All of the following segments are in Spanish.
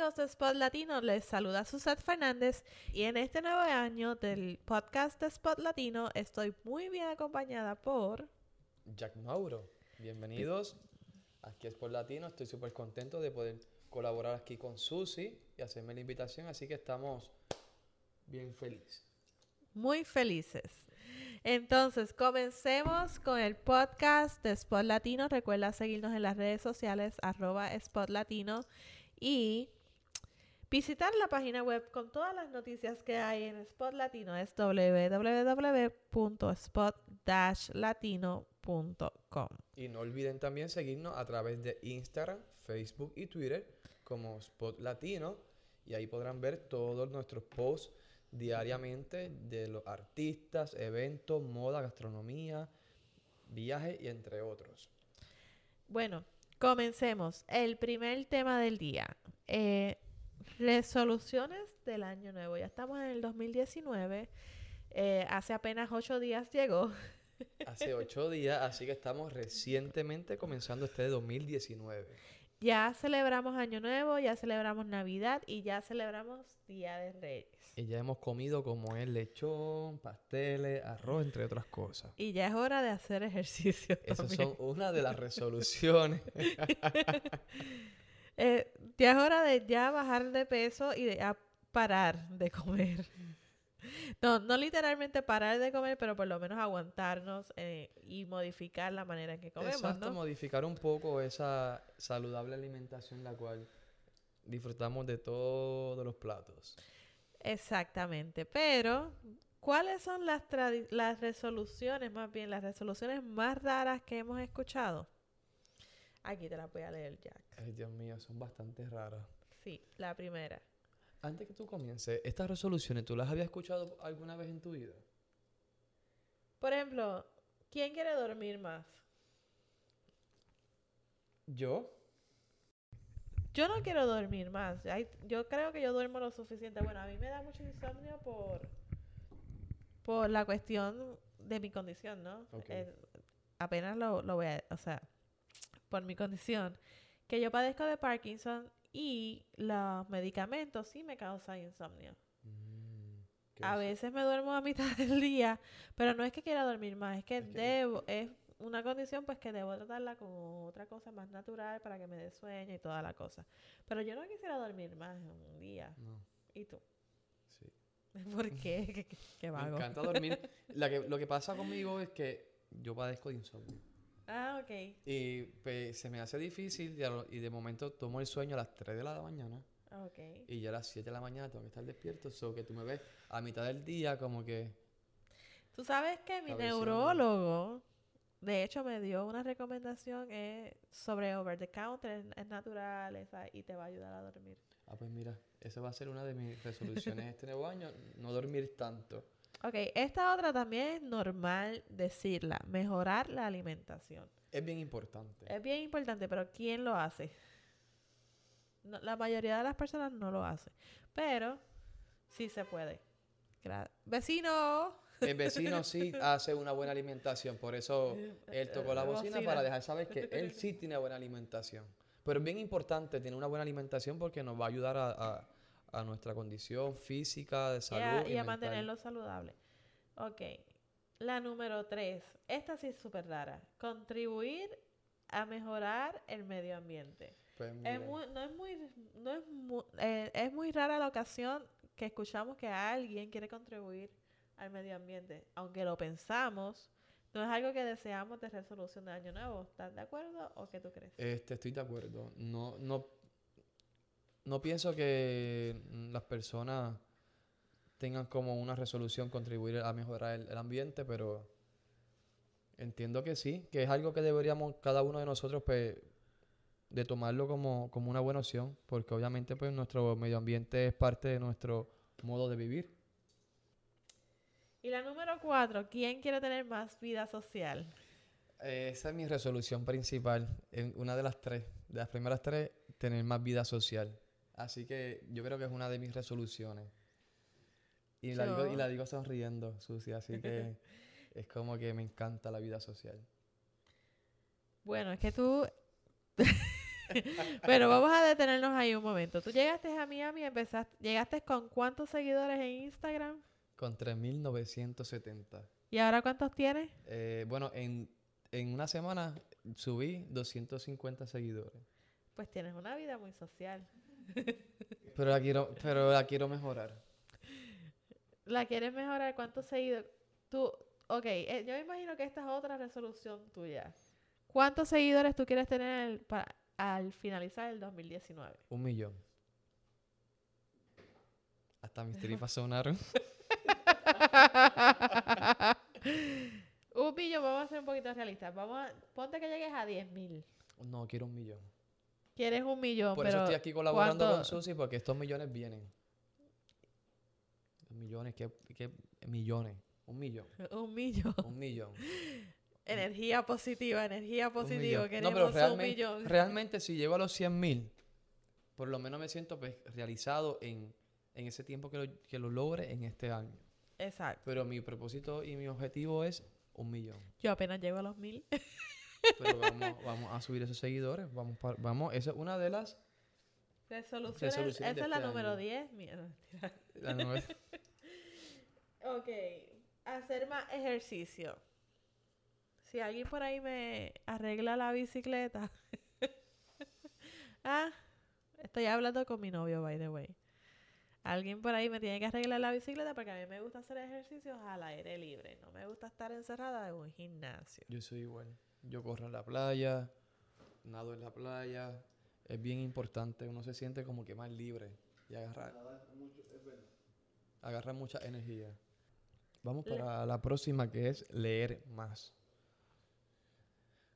¿qué tal amigos de Spot Latino? Les saluda Susat Fernández y en este nuevo año del podcast de Spot Latino estoy muy bien acompañada por... Jack Mauro. Bienvenidos. Aquí es Spot Latino. Estoy súper contento de poder colaborar aquí con Susi y hacerme la invitación, así que estamos bien felices. Muy felices. Entonces, comencemos con el podcast de Spot Latino. Recuerda seguirnos en las redes sociales, arroba Spot Latino y visitar la página web con todas las noticias que hay en Spot Latino. Es www.spot-latino.com. Y no olviden también seguirnos a través de Instagram, Facebook y Twitter como Spot Latino. Y ahí podrán ver todos nuestros posts diariamente de los artistas, eventos, moda, gastronomía, viajes y entre otros. Bueno, comencemos. El primer tema del día. Eh, resoluciones del año nuevo. Ya estamos en el 2019. Eh, hace apenas ocho días llegó. Hace ocho días, así que estamos recientemente comenzando este 2019. Ya celebramos Año Nuevo, ya celebramos Navidad y ya celebramos Día de Reyes. Y ya hemos comido como el lechón, pasteles, arroz, entre otras cosas. Y ya es hora de hacer ejercicio. Esas son una de las resoluciones. eh, ya es hora de ya bajar de peso y de ya parar de comer. No, no literalmente parar de comer, pero por lo menos aguantarnos eh, y modificar la manera en que comemos. Exacto, modificar un poco esa saludable alimentación la cual disfrutamos de todos los platos. Exactamente, pero ¿cuáles son las, las resoluciones, más bien las resoluciones más raras que hemos escuchado? Aquí te las voy a leer, Jack. Ay, Dios mío, son bastante raras. Sí, la primera. Antes que tú comiences, ¿estas resoluciones tú las habías escuchado alguna vez en tu vida? Por ejemplo, ¿quién quiere dormir más? ¿Yo? Yo no quiero dormir más. yo creo que yo duermo lo suficiente. Bueno, a mí me da mucho insomnio por, por la cuestión de mi condición, ¿no? Eh, apenas lo, lo voy a... O sea, por mi condición. Que yo padezco de Parkinson y los medicamentos sí me causan insomnio. Mm, a veces me duermo a mitad del día, pero no es que quiera dormir más, es que debo, es una condición pues que debo tratarla como otra cosa más natural para que me dé sueño y toda la cosa. Pero yo no quisiera dormir más en un día. ¿Y tú? Sí. ¿Por qué? ¿Qué, Me encanta dormir. lo que pasa conmigo es que yo padezco de insomnio. Ah, ok. Y pues, se me hace difícil y, de momento tomo el sueño a las 3 de la mañana. Ok. Y ya a las 7 de la mañana tengo que estar despierto. So que tú me ves a mitad del día como que... Tú sabes que mi neurólogo, de hecho, me dio una recomendación eh, sobre over the counter, es natural esa, y te va a ayudar a dormir. Ah, pues mira, esa va a ser una de mis resoluciones este nuevo año, no dormir tanto. Ok, esta otra también es normal decirla, mejorar la alimentación. Es bien importante. Es bien importante, pero ¿quién lo hace? la mayoría de las personas no lo hace, pero sí se puede. vecino. El vecino sí hace una buena alimentación, por eso él tocó la, bocina, para dejar saber que él sí tiene buena alimentación. Pero es bien importante tener una buena alimentación porque nos va a ayudar a a nuestra condición física, de salud. y, a mantenerlo saludable. Ok. La número tres. Esta sí es súper rara. Contribuir a mejorar el medio ambiente. Pues es muy, no es muy, no es muy, eh, es muy rara la ocasión que escuchamos que alguien quiere contribuir al medio ambiente. Aunque lo pensamos, no es algo que deseamos de resolución de año nuevo. ¿Estás de acuerdo o qué tú crees? Este, estoy de acuerdo. No, no no pienso que las personas tengan como una resolución contribuir a mejorar el, ambiente, pero entiendo que sí, que es algo que deberíamos cada uno de nosotros pues, de tomarlo como, como una buena opción, porque obviamente pues nuestro medio ambiente es parte de nuestro modo de vivir. Y la número cuatro, ¿quién quiere tener más vida social? esa es mi resolución principal. En una de las tres, de las primeras tres, tener más vida social. Así que yo creo que es una de mis resoluciones. Y, la digo, y la digo sonriendo, Susi, así que es como que me encanta la vida social. Bueno, es que tú... Pero vamos a detenernos ahí un momento. Tú llegaste a Miami, empezaste, llegaste con cuántos seguidores en Instagram? Con 3.970. ¿Y ahora cuántos tienes? Eh, bueno, en, en una semana subí 250 seguidores. Pues tienes una vida muy social. Pero la quiero, pero la quiero mejorar. ¿La quieres mejorar? ¿Cuántos seguidores? Tú, ok, eh, yo me imagino que esta es otra resolución tuya. ¿Cuántos seguidores tú quieres tener para, al finalizar el 2019? Un millón. Hasta mis tripas sonaron. un millón, vamos a ser un poquito realistas. Vamos a, ponte que llegues a 10 mil. No, quiero un millón. Quieres un millón, Por pero eso estoy aquí colaborando ¿cuánto? con Susi, porque estos millones vienen. Millones, ¿qué, qué millones? Un millón. Un millón. Un millón. Energía positiva, energía positiva. Queremos No, pero un realmente, millón. realmente si llego a los 100 mil, por lo menos me siento pues, realizado en, en ese tiempo que lo, que lo logre en este año. Exacto. Pero mi propósito y mi objetivo es un millón. Yo apenas llego a los mil. Pero vamos, vamos a subir esos seguidores. Vamos, pa- vamos, esa es una de las... Resoluciones. Resoluciones esa de es la este número año. 10. Mierda. la Ok. Hacer más ejercicio. Si alguien por ahí me arregla la bicicleta. ah, estoy hablando con mi novio, by the way. Alguien por ahí me tiene que arreglar la bicicleta porque a mí me gusta hacer ejercicios al aire libre. No me gusta estar encerrada en un gimnasio. Yo soy igual. Yo corro en la playa, nado en la playa. Es bien importante. Uno se siente como que más libre y agarra, agarra mucha energía. Vamos Le- para la próxima que es leer más.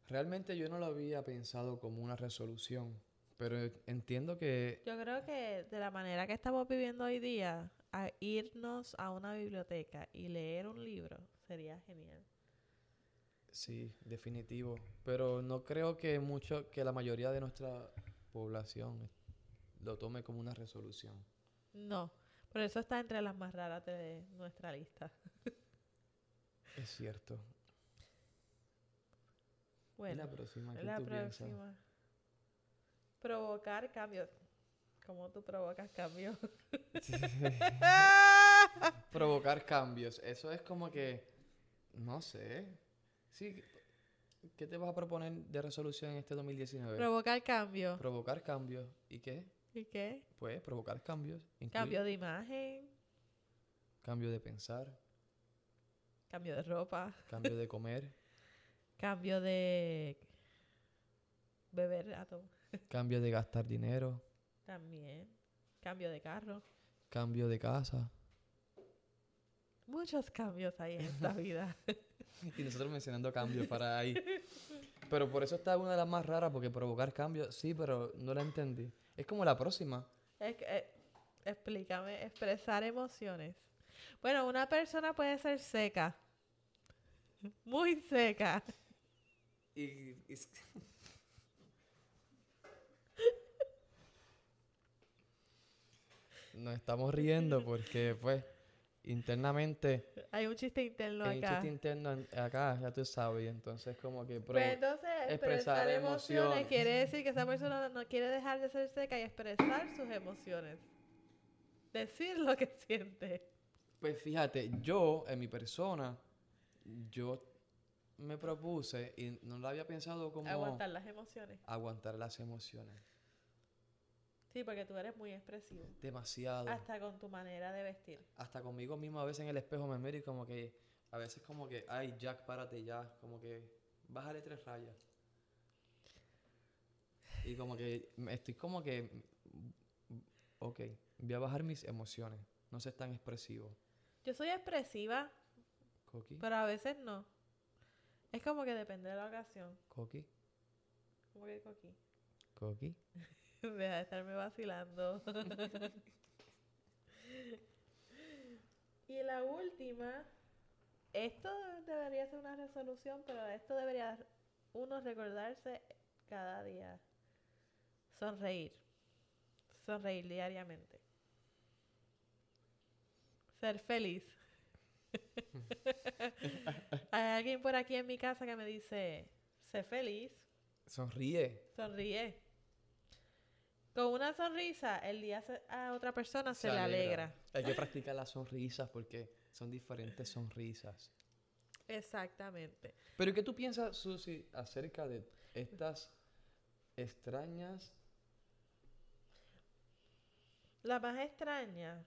Realmente yo no lo había pensado como una resolución, pero entiendo que Yo creo que de la manera que estamos viviendo hoy día, a irnos a una biblioteca y leer un libro sería genial. Sí, definitivo. Pero no creo que mucho, que la mayoría de nuestra población lo tome como una resolución. No, por eso está entre las más raras de nuestra lista. Es cierto. ¿Y Bueno, la próxima? ¿Qué la piensas? próxima. Provocar cambios. ¿Cómo tú provocas cambios? Provocar cambios. Eso es como que, no sé. Sí, ¿qué te vas a proponer de resolución en este 2019? provocar cambios. Provocar cambios. ¿Y qué? ¿Y qué? Pues provocar cambios. incluye Cambio de imagen, Cambio de pensar, cambio de ropa, cambio de comer, cambio de beber átomo. cambio de gastar dinero, También. Cambio de carro. cambio de casa. Muchos cambios hay en esta vida. Y nosotros mencionando cambios para ahí. Pero por eso está una de las más raras, porque provocar cambios, sí, pero no la entendí. Es como la próxima. Es que, eh, explícame, expresar emociones. Bueno, una persona puede ser seca. Muy seca. Y, Nos estamos riendo porque, pues, internamente, Hay un chiste interno hay un acá. chiste interno en- acá, ya tú sabes, entonces como que... Pues entonces, expresar expresar emociones emociones. quiere decir que esa persona no quiere dejar de ser seca y expresar sus emociones. Decir lo que siente. Pues fíjate, yo, en mi persona, yo me propuse, y no lo había pensado como... Aguantar las emociones. aguantar las emociones. Sí, porque tú eres muy expresivo. Demasiado. Hasta con tu manera de vestir. Hasta conmigo mismo a veces en el espejo me miro y como que, a veces como que, ay, Jack, párate ya, como que, bájale tres rayas. Y como que, estoy como que, ok, voy a bajar mis emociones, no ser tan expresivo. Yo soy expresiva, Coqui, pero a veces no. Es como que depende de la ocasión. coqui, Como que coqui. coqui. Deja de estarme vacilando. y la última, esto debería ser una resolución, pero esto debería uno recordarse cada día. Sonreír. Sonreír diariamente. Ser feliz. Hay alguien por aquí en mi casa que me dice, sé feliz, Sonríe. sonríe. Con una sonrisa, el día se- a otra persona se, le alegra. Hay que practicar las sonrisas porque son diferentes sonrisas. Exactamente. Pero ¿qué tú piensas, Susi, acerca de estas extrañas? La más extraña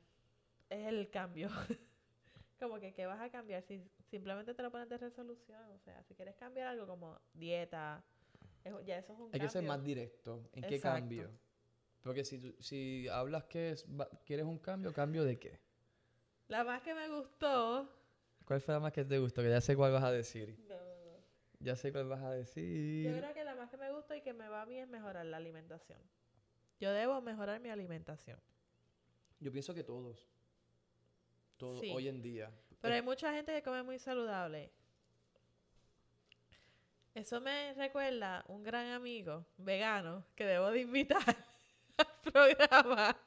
es el cambio. como que, ¿qué vas a cambiar? Si simplemente te lo pones de resolución. O sea, si quieres cambiar algo como dieta, es- ya eso es un Hay cambio. que ser más directo. ¿En qué cambio? Porque si, si hablas que es, va- quieres un cambio, ¿cambio de qué? La más que me gustó... ¿Cuál fue la más que te gustó? Que ya sé cuál vas a decir. No, no, no. Ya sé cuál vas a Yo decir. creo que la más que me gusta y que me va a mí es mejorar la alimentación. Yo debo mejorar mi alimentación. Yo pienso que todos. Todos, Sí. hoy en día. Pero hay mucha gente que come muy saludable. Eso me recuerda un gran amigo vegano que debo de invitar programa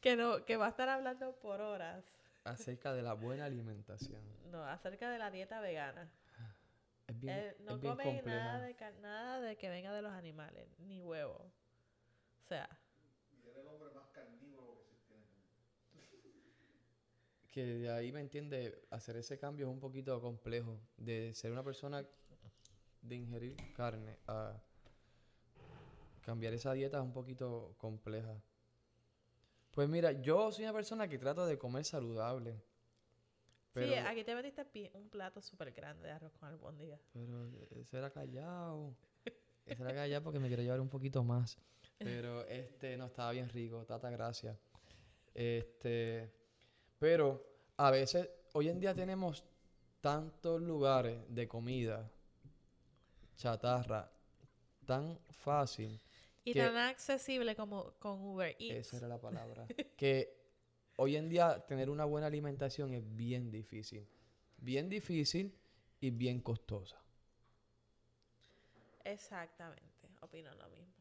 que no que va a estar hablando por horas Acerca de la buena alimentación. no acerca de la dieta vegana. Es bien, Él no es bien come compleja. nada de nada de que venga de los animales, ni huevo. O sea, que de ahí me entiende, hacer ese cambio es un poquito complejo. De ser una persona de ingerir carne a cambiar esa dieta es un poquito compleja. Pues mira, yo soy una persona que trato de comer saludable. Pero, sí, aquí te metiste un plato súper grande de arroz con albóndigas. pero ese era callado. Ese era callado porque me quiero llevar un poquito más. Pero este no estaba bien rico, tata gracias. Este, pero a veces hoy en día tenemos tantos lugares de comida chatarra tan fácil, Y Que- tan accesible como con Uber Eats. esa era la palabra, que hoy en día tener una buena alimentación es bien difícil, bien difícil y bien costosa. Exactamente, opino lo mismo.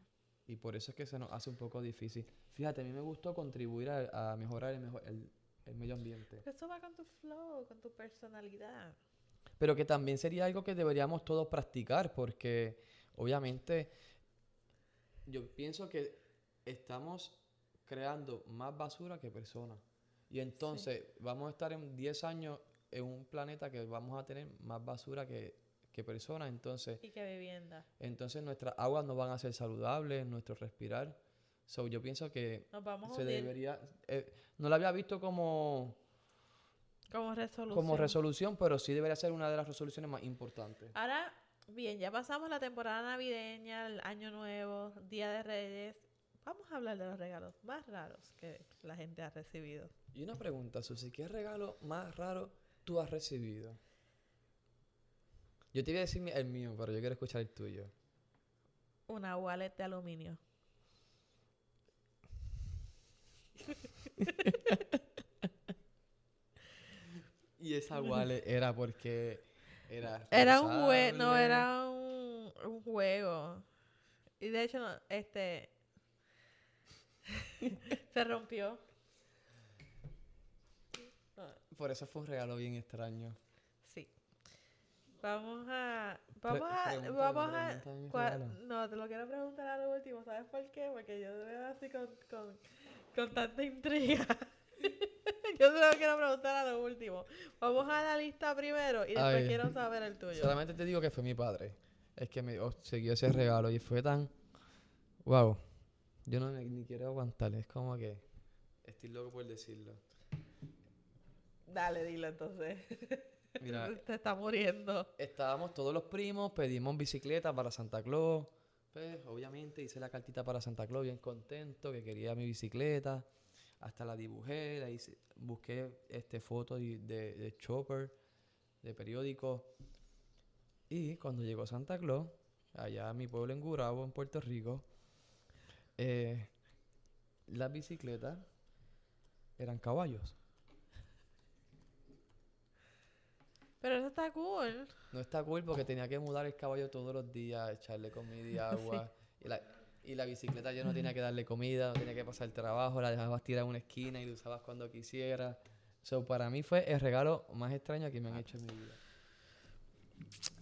Y por eso es que se nos hace un poco difícil. Fíjate, a mí me gustó contribuir a, a mejorar el, mejo- el- el medio ambiente. Pero eso va con tu flow, con tu personalidad. Pero que también sería algo que deberíamos todos practicar, porque obviamente yo pienso que estamos creando más basura que personas. Y entonces vamos a estar en 10 años en un planeta que vamos a tener más basura que, que personas. Entonces, Y que vivienda. entonces nuestras aguas no van a ser saludables, nuestro respirar. So, yo pienso que Nos vamos a se hundir debería... eh, no lo había visto como, como resolución. como resolución, pero sí debería ser una de las resoluciones más importantes. Ahora, bien, ya pasamos la temporada navideña, el año nuevo, Día de Reyes. Vamos a hablar de los regalos más raros que la gente ha recibido. Y una pregunta, Susi, ¿qué regalo más raro tú has recibido? Yo te iba a decir el mío, pero yo quiero escuchar el tuyo. Una wallet de aluminio. Y esa wallet era porque era Era un juego, no, era un, un juego. Y de hecho, no, este. se rompió. Por eso fue un regalo bien extraño. Sí. Vamos a. Vamos a. Vamos a. No, te lo quiero preguntar a lo último. ¿Sabes por qué? Porque yo te veo así con, con, con tanta intriga. yo te lo quiero preguntar a lo último. Vamos a la lista primero y después Ay. quiero saber el tuyo. Solamente te digo que fue mi padre. Es que me siguió ese regalo y fue tan... Wow. Yo no me- ni quiero aguantar. Es como que... Estoy loco por decirlo. Dale, dilo entonces. Mira, Te está muriendo. estábamos todos los primos, pedimos bicicleta para Santa Claus. Pues, obviamente hice la cartita para Santa Claus bien contento, que quería mi bicicleta. Hasta la dibujé, la hice- busqué este, fotos de, de, de Chopper, de periódicos. Y cuando llegó Santa Claus, allá a mi pueblo en Gurabo, en Puerto Rico, eh, las bicicletas eran caballos. Pero eso está cool. No está cool porque tenía que mudar el caballo todos los días, echarle comida y agua. Y, la, y la bicicleta yo no tenía que darle comida, no tenía que pasar trabajo, la dejabas tirar en una esquina y la usabas cuando quisieras. So, para mí fue el regalo más extraño que me han hecho en mi vida.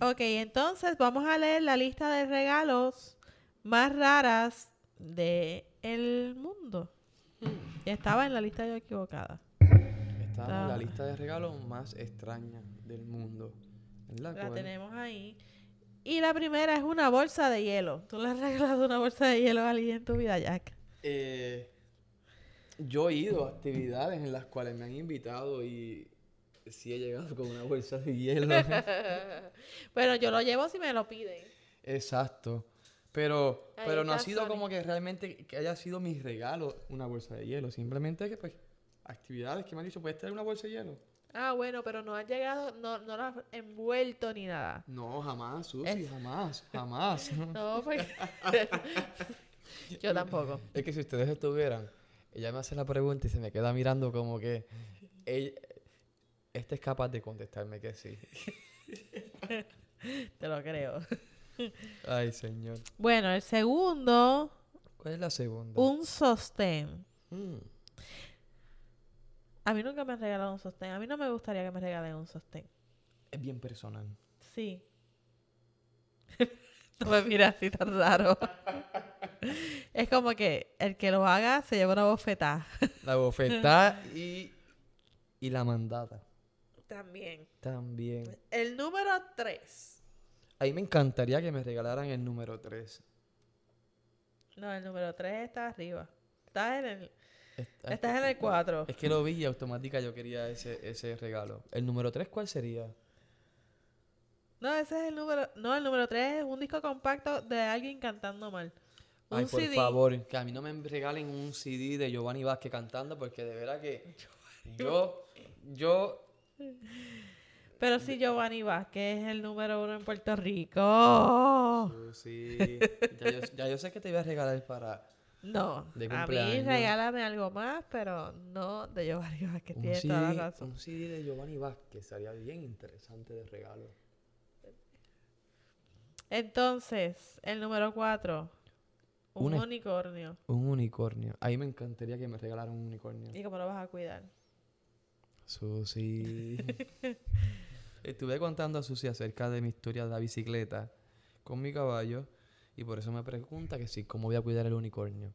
Ok, entonces vamos a leer la lista de regalos más raras de el mundo. Estaba en la lista yo equivocada. Estaba en la lista de regalos más extraña del mundo. La, tenemos ahí. Y la primera es una bolsa de hielo. ¿Tú le has regalado una bolsa de hielo a alguien en tu vida, Jack? Eh, yo he ido a actividades en las cuales me han invitado y sí he llegado con una bolsa de hielo. bueno, yo lo llevo si me lo piden. Exacto. Pero, pero no ha sido como que realmente que haya sido mi regalo una bolsa de hielo. Simplemente que, pues, actividades que me han dicho, ¿puedes traer una bolsa de hielo? Ah, bueno, pero no ha llegado, no, no lo has envuelto ni nada. No, jamás, Susi, jamás, jamás. no, pues. Yo tampoco. Es que si ustedes estuvieran, ella me hace la pregunta y se me queda mirando como que. Ella, este es capaz de contestarme que sí. Te lo creo. Ay, señor. Bueno, el segundo. ¿Cuál es la segunda? Un sostén. Mm. A mí nunca me han regalado un sostén. A mí no me gustaría que me regalen un sostén. Es bien personal. Sí. no me mira así tan raro. es como que el que lo haga se lleva una bofetada. la bofetada y, y la mandada. También. También. El número 3. A mí me encantaría que me regalaran el número 3. No, el número 3 está arriba. Está en el... Estás en el 4. Es que lo vi y automática yo quería ese, ese regalo. ¿El número 3 cuál sería? No, ese es el número... No, el número 3 es un disco compacto de alguien cantando mal. Un Ay, por favor, que a mí no me regalen un CD de Giovanni Vázquez cantando porque de verdad que yo... Yo pero si Giovanni Vázquez es el número uno en Puerto Rico. Sí, Ya, yo, sé que te iba a regalar para. No, a mí regálame algo más, pero no de Giovanni Vázquez. Tiene toda la razón. Un CD de Giovanni Vázquez sería bien interesante de regalo. Entonces, el número cuatro. Un, unicornio. Un unicornio. Ahí me encantaría que me regalaran un unicornio. ¿Y cómo lo vas a cuidar? Susi. Estuve contando a Susi acerca de mi historia de la bicicleta con mi caballo. Y por eso me pregunta que sí, cómo voy a cuidar el unicornio.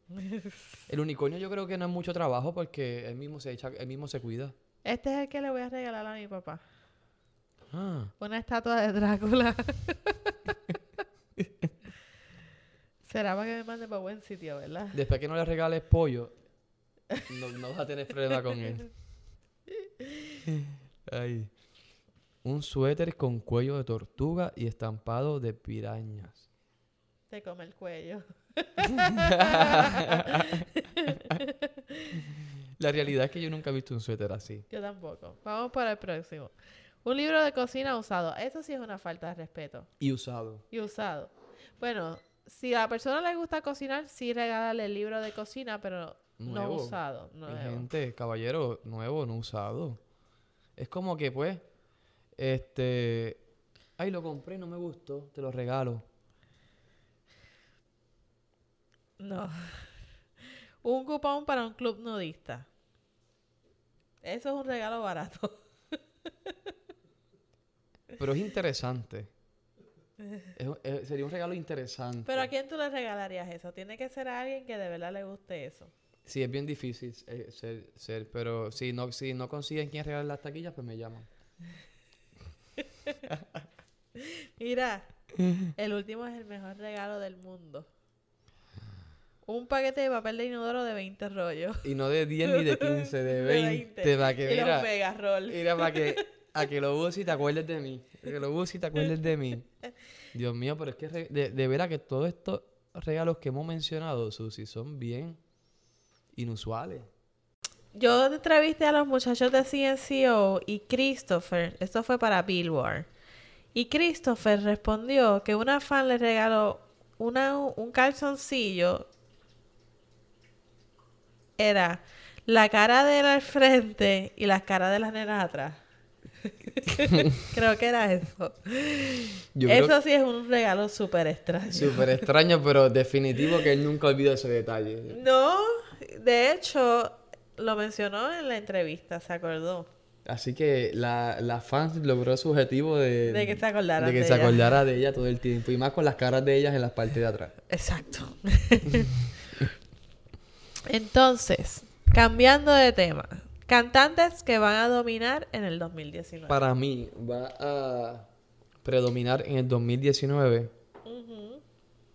el unicornio yo creo que no es mucho trabajo porque él mismo se echa, él mismo se cuida. Este es el que le voy a regalar a mi papá. Ah. Una estatua de Drácula. Será para que me mande para buen sitio, ¿verdad? Después que no le regales pollo, no, no vas a tener problema con él. Ay. Un suéter con cuello de tortuga y estampado de pirañas. Te come el cuello. La realidad es que yo nunca he visto un suéter así. Yo tampoco. Vamos para el próximo. Un libro de cocina usado. Eso sí es una falta de respeto. Y usado. Y usado. Bueno, si a la persona le gusta cocinar, sí regálale el libro de cocina, pero no usado. Gente, caballero, nuevo, no usado. Es como que, pues, este. Ay, lo compré, no me gustó, te lo regalo. No. Un cupón para un club nudista. Eso es un regalo barato. Pero es interesante. sería un regalo interesante. Pero ¿a quién tú le regalarías eso? Tiene que ser a alguien que de verdad le guste eso. Sí, es bien difícil eh, ser, ser, pero si no, si no consiguen quién regalar las taquillas, pues me llaman. Mira, el último es el mejor regalo del mundo. Un paquete de papel de inodoro de 20 rollos. Y no de 10 ni de 15, de 20. Para que, y mira, los mega roll. Mira, para que, a que lo uses y te acuerdes de mí. que lo uses y te acuerdes de mí. Dios mío, pero es que de, de veras que todos estos regalos que hemos mencionado, Susi, son bien inusuales. Yo entrevisté a los muchachos de CNCO y Christopher, esto fue para Billboard, y Christopher respondió que una fan le regaló una, un calzoncillo, era la cara de él al frente y las caras de las nenas atrás. creo que era eso. eso sí es un regalo súper extraño. Súper extraño, pero definitivo que él nunca olvidó ese detalle. No, de hecho, lo mencionó en la entrevista, se acordó. Así que la, la fan logró su objetivo de, de que se acordara de, que se acordara de ella todo el tiempo. Y más con las caras de ellas en las partes de atrás. Exacto. Entonces, cambiando de tema. Cantantes que van a dominar en el 2019. Para mí, va a predominar en el 2019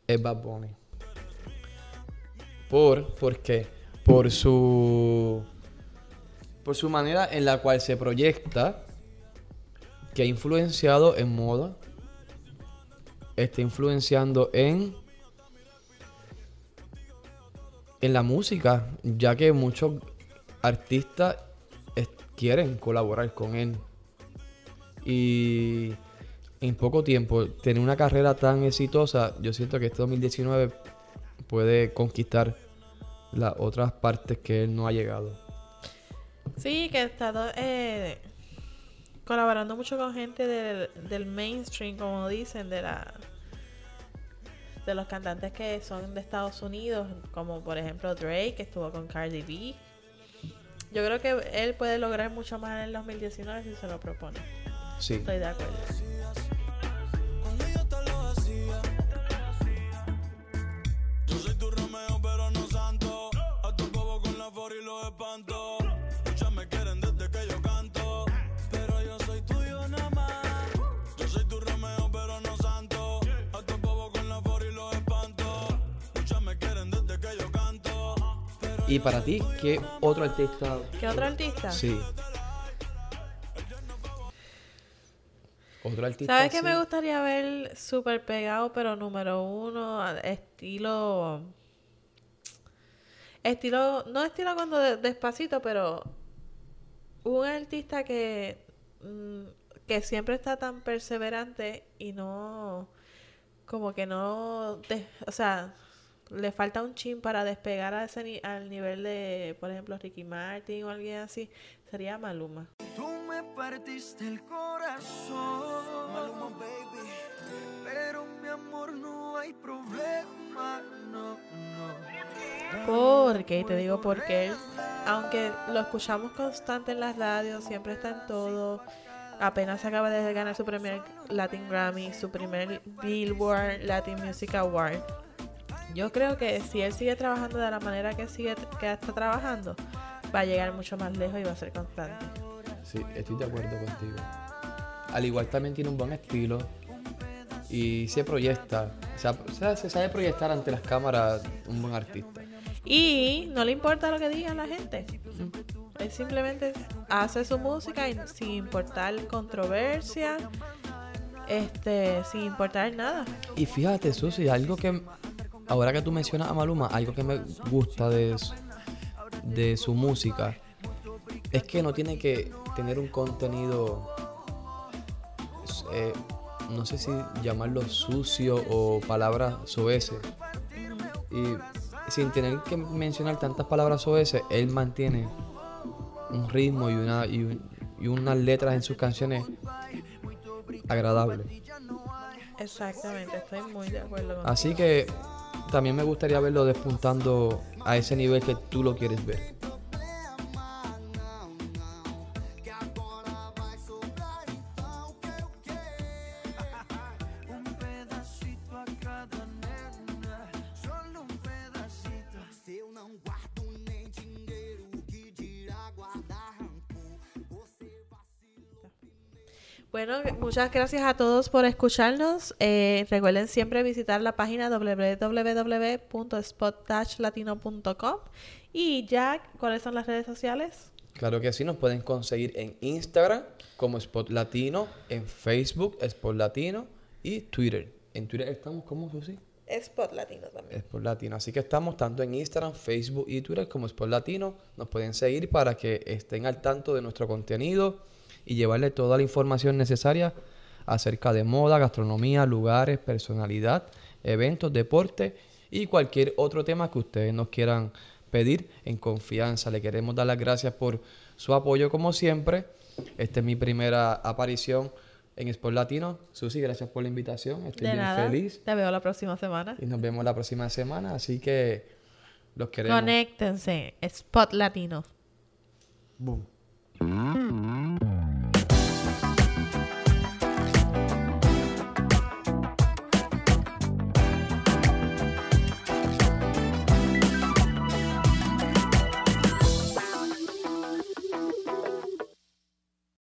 es Bad Bunny. ¿Por, ¿Por qué? Por su, por su manera en la cual se proyecta, que ha influenciado en moda, está influenciando en en la música, ya que muchos artistas quieren colaborar con él. Y en poco tiempo, tener una carrera tan exitosa, yo siento que este 2019 puede conquistar las otras partes que él no ha llegado. Sí, que ha estado eh, colaborando mucho con gente del, del mainstream, como dicen, de la de los cantantes que son de Estados Unidos, como por ejemplo Drake, que estuvo con Cardi B. Yo creo que él puede lograr mucho más en el 2019 si se lo propone. Sí. Estoy de acuerdo. ¿Y para ti qué otro artista? ¿Qué otro artista? Sí. Otro artista. ¿Sabes qué me gustaría ver súper pegado, pero número uno, estilo. Estilo. No estilo cuando despacito, pero. Un artista que. Mm, que siempre está tan perseverante y no. Como que no. o sea le falta un chin para despegar a ese al nivel de, por ejemplo, Ricky Martin o alguien así, sería Maluma. Tú me partiste el corazón, Maluma baby, pero mi amor no hay problema, no, no. Porque, te digo porque, aunque lo escuchamos constante en las radios, siempre está en todo, apenas acaba de ganar su primer Latin Grammy, su primer Billboard Latin Music Award yo creo que si él sigue trabajando de la manera que sigue que está trabajando, va a llegar mucho más lejos y va a ser constante. Sí, estoy de acuerdo contigo. Al igual también tiene un buen estilo y se proyecta, o sea, se sabe proyectar ante las cámaras un buen artista. Y no le importa lo que diga la gente. Él simplemente hace su música y sin importar controversia, este, sin importar nada. Y fíjate, Susi, algo que ahora que tú mencionas a Maluma, algo que me gusta de, de su música es que no tiene que tener un contenido, eh, no sé si llamarlo sucio o palabras soeces. Y sin tener que mencionar tantas palabras soeces, él mantiene un ritmo y, una, y, y unas letras en sus canciones agradables. Exactamente, estoy muy de acuerdo. Así que también me gustaría verlo despuntando a ese nivel que tú lo quieres ver. Muchas gracias a todos por escucharnos. Eh, recuerden siempre visitar la página www.spottouchlatino.com. Y Jack, ¿cuáles son las redes sociales? Claro que sí, nos pueden conseguir en Instagram como Spot Latino, en Facebook Spot Latino y Twitter. En Twitter estamos como Susi. Spot Latino también. Spot Latino. Así que estamos tanto en Instagram, Facebook y Twitter como Spot Latino. Nos pueden seguir para que estén al tanto de nuestro contenido y llevarle toda la información necesaria acerca de moda, gastronomía, lugares, personalidad, eventos, deporte y cualquier otro tema que ustedes nos quieran pedir en confianza. Le queremos dar las gracias por su apoyo como siempre. Esta es mi primera aparición en Sport Latino. Susi, gracias por la invitación. Estoy bien feliz. Te veo la próxima semana. Y nos vemos la próxima semana, así que los queremos. Conéctense, Spot Latino. Boom.